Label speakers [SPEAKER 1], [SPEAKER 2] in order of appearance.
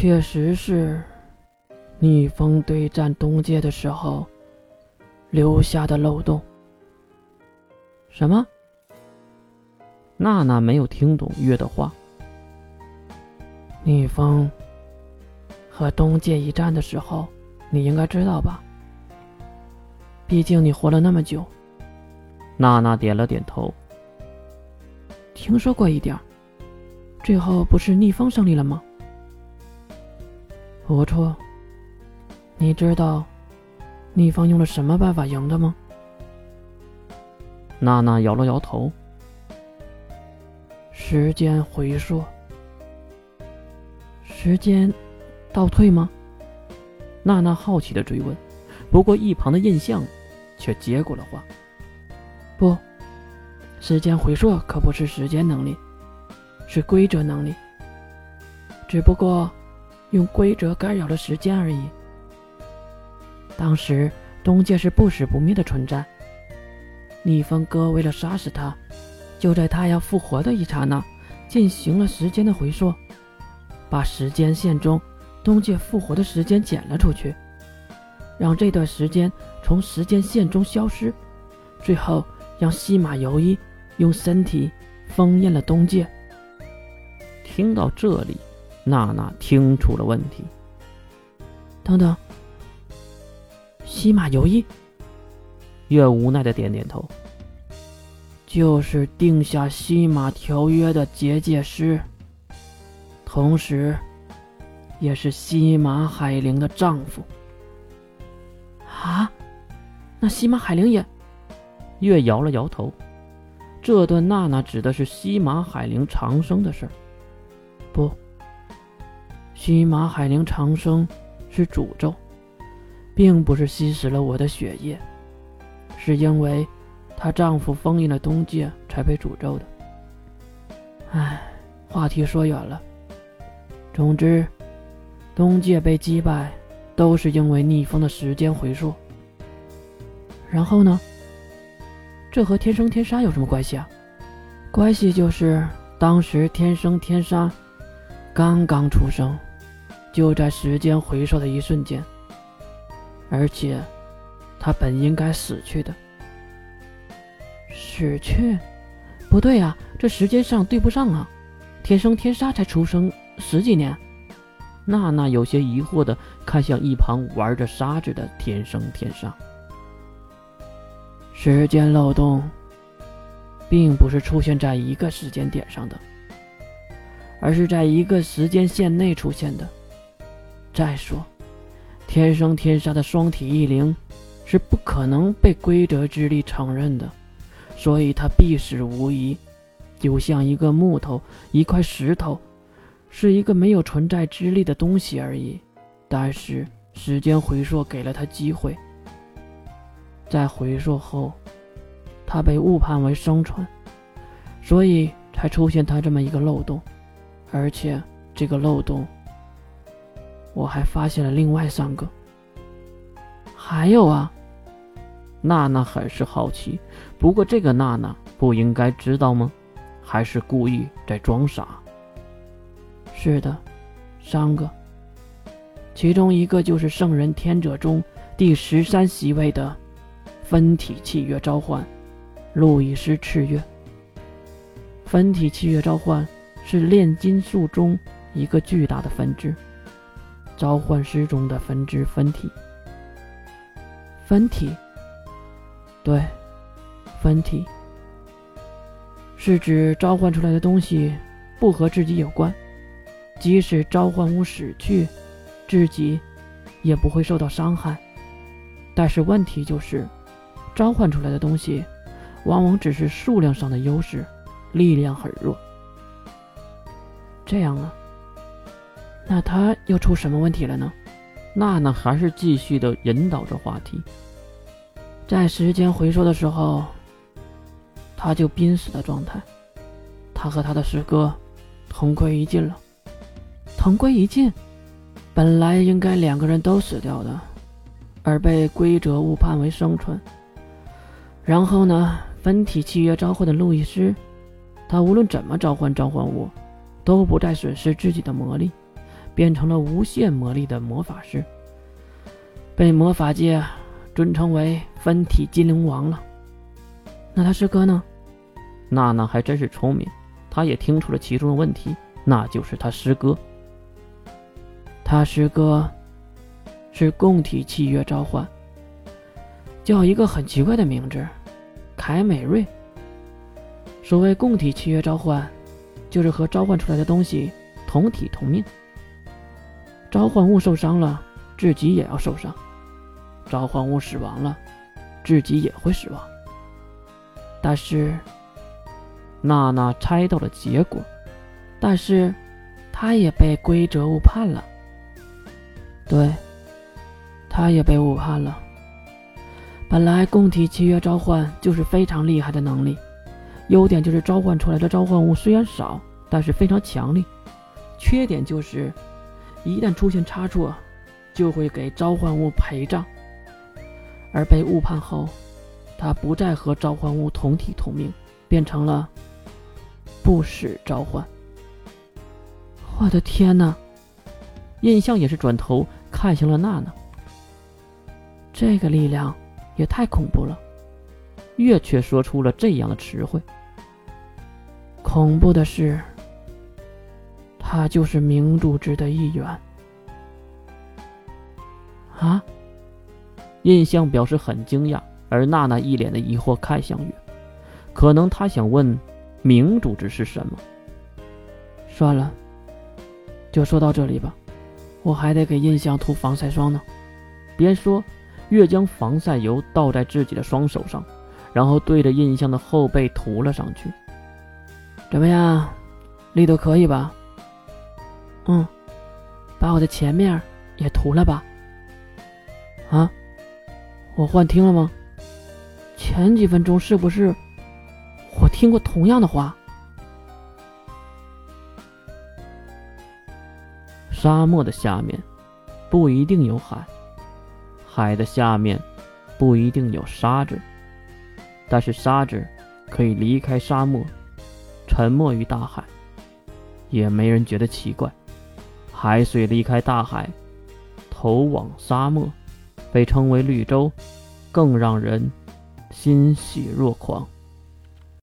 [SPEAKER 1] 确实是逆风对战东界的时候留下的漏洞。
[SPEAKER 2] 什么？娜娜没有听懂月的话。
[SPEAKER 1] 逆风和东界一战的时候，你应该知道吧？毕竟你活了那么久。
[SPEAKER 2] 娜娜点了点头。
[SPEAKER 1] 听说过一点最后不是逆风胜利了吗？不错。你知道逆方用了什么办法赢的吗？
[SPEAKER 2] 娜娜摇了摇头。
[SPEAKER 1] 时间回溯。时间倒退吗？
[SPEAKER 2] 娜娜好奇的追问。不过一旁的印象却接过了话。
[SPEAKER 1] 不。时间回溯可不是时间能力，是规则能力。只不过用规则干扰了时间而已。当时东界是不死不灭的存在，逆风哥为了杀死他，就在他要复活的一刹那，进行了时间的回溯，把时间线中东界复活的时间剪了出去，让这段时间从时间线中消失，最后让西马游一。用身体封印了东界。
[SPEAKER 2] 听到这里，娜娜听出了问题。
[SPEAKER 1] 等等，西马游一，
[SPEAKER 2] 月无奈的点点头。
[SPEAKER 1] 就是定下西马条约的结界师，同时，也是西马海灵的丈夫。啊，那西马海灵也？
[SPEAKER 2] 月摇了摇头。这段娜娜指的是西马海灵长生的事儿，
[SPEAKER 1] 不，西马海灵长生是诅咒，并不是吸食了我的血液，是因为她丈夫封印了东界才被诅咒的。唉，话题说远了。总之，东界被击败，都是因为逆风的时间回溯。然后呢？这和天生天杀有什么关系啊？关系就是当时天生天杀刚刚出生，就在时间回溯的一瞬间，而且他本应该死去的。死去？不对啊，这时间上对不上啊！天生天杀才出生十几年。
[SPEAKER 2] 娜娜有些疑惑的看向一旁玩着沙子的天生天杀。
[SPEAKER 1] 时间漏洞，并不是出现在一个时间点上的，而是在一个时间线内出现的。再说，天生天杀的双体异灵是不可能被规则之力承认的，所以他必死无疑，就像一个木头、一块石头，是一个没有存在之力的东西而已。但是时间回溯给了他机会。在回溯后，他被误判为生存，所以才出现他这么一个漏洞。而且这个漏洞，我还发现了另外三个。还有啊，
[SPEAKER 2] 娜娜很是好奇。不过这个娜娜不应该知道吗？还是故意在装傻？
[SPEAKER 1] 是的，三个。其中一个就是圣人天者中第十三席位的。分体契约召唤，路易斯赤月。分体契约召唤是炼金术中一个巨大的分支，召唤师中的分支分体。分体，对，分体是指召唤出来的东西不和自己有关，即使召唤物死去，自己也不会受到伤害。但是问题就是。召唤出来的东西，往往只是数量上的优势，力量很弱。这样啊，那他又出什么问题了呢？
[SPEAKER 2] 娜娜还是继续的引导着话题。
[SPEAKER 1] 在时间回溯的时候，他就濒死的状态，他和他的师哥同归于尽了。同归于尽，本来应该两个人都死掉的，而被规则误判为生存。然后呢？分体契约召唤的路易斯，他无论怎么召唤召唤物，都不再损失自己的魔力，变成了无限魔力的魔法师，被魔法界尊称为分体精灵王了。那他师哥呢？
[SPEAKER 2] 娜娜还真是聪明，她也听出了其中的问题，那就是他师哥。
[SPEAKER 1] 他师哥是共体契约召唤，叫一个很奇怪的名字，凯美瑞。所谓共体契约召唤，就是和召唤出来的东西同体同命。召唤物受伤了，自己也要受伤；召唤物死亡了，自己也会死亡。但是，娜娜猜到了结果，但是，她也被规则误判了。对，她也被误判了。本来共体契约召唤就是非常厉害的能力，优点就是召唤出来的召唤物虽然少，但是非常强力；缺点就是。一旦出现差错，就会给召唤物陪葬。而被误判后，他不再和召唤物同体同命，变成了不死召唤。我的天哪！印象也是转头看向了娜娜。这个力量也太恐怖了。月却说出了这样的词汇。恐怖的是。他就是明主之的一员。啊！印象表示很惊讶，而娜娜一脸的疑惑看向月，可能他想问明主之是什么。算了，就说到这里吧，我还得给印象涂防晒霜呢。边说，月将防晒油倒在自己的双手上，然后对着印象的后背涂了上去。怎么样，力度可以吧？嗯，把我的前面也涂了吧。啊，我幻听了吗？前几分钟是不是我听过同样的话？
[SPEAKER 2] 沙漠的下面不一定有海，海的下面不一定有沙子，但是沙子可以离开沙漠，沉没于大海，也没人觉得奇怪。海水离开大海，投往沙漠，被称为绿洲，更让人欣喜若狂。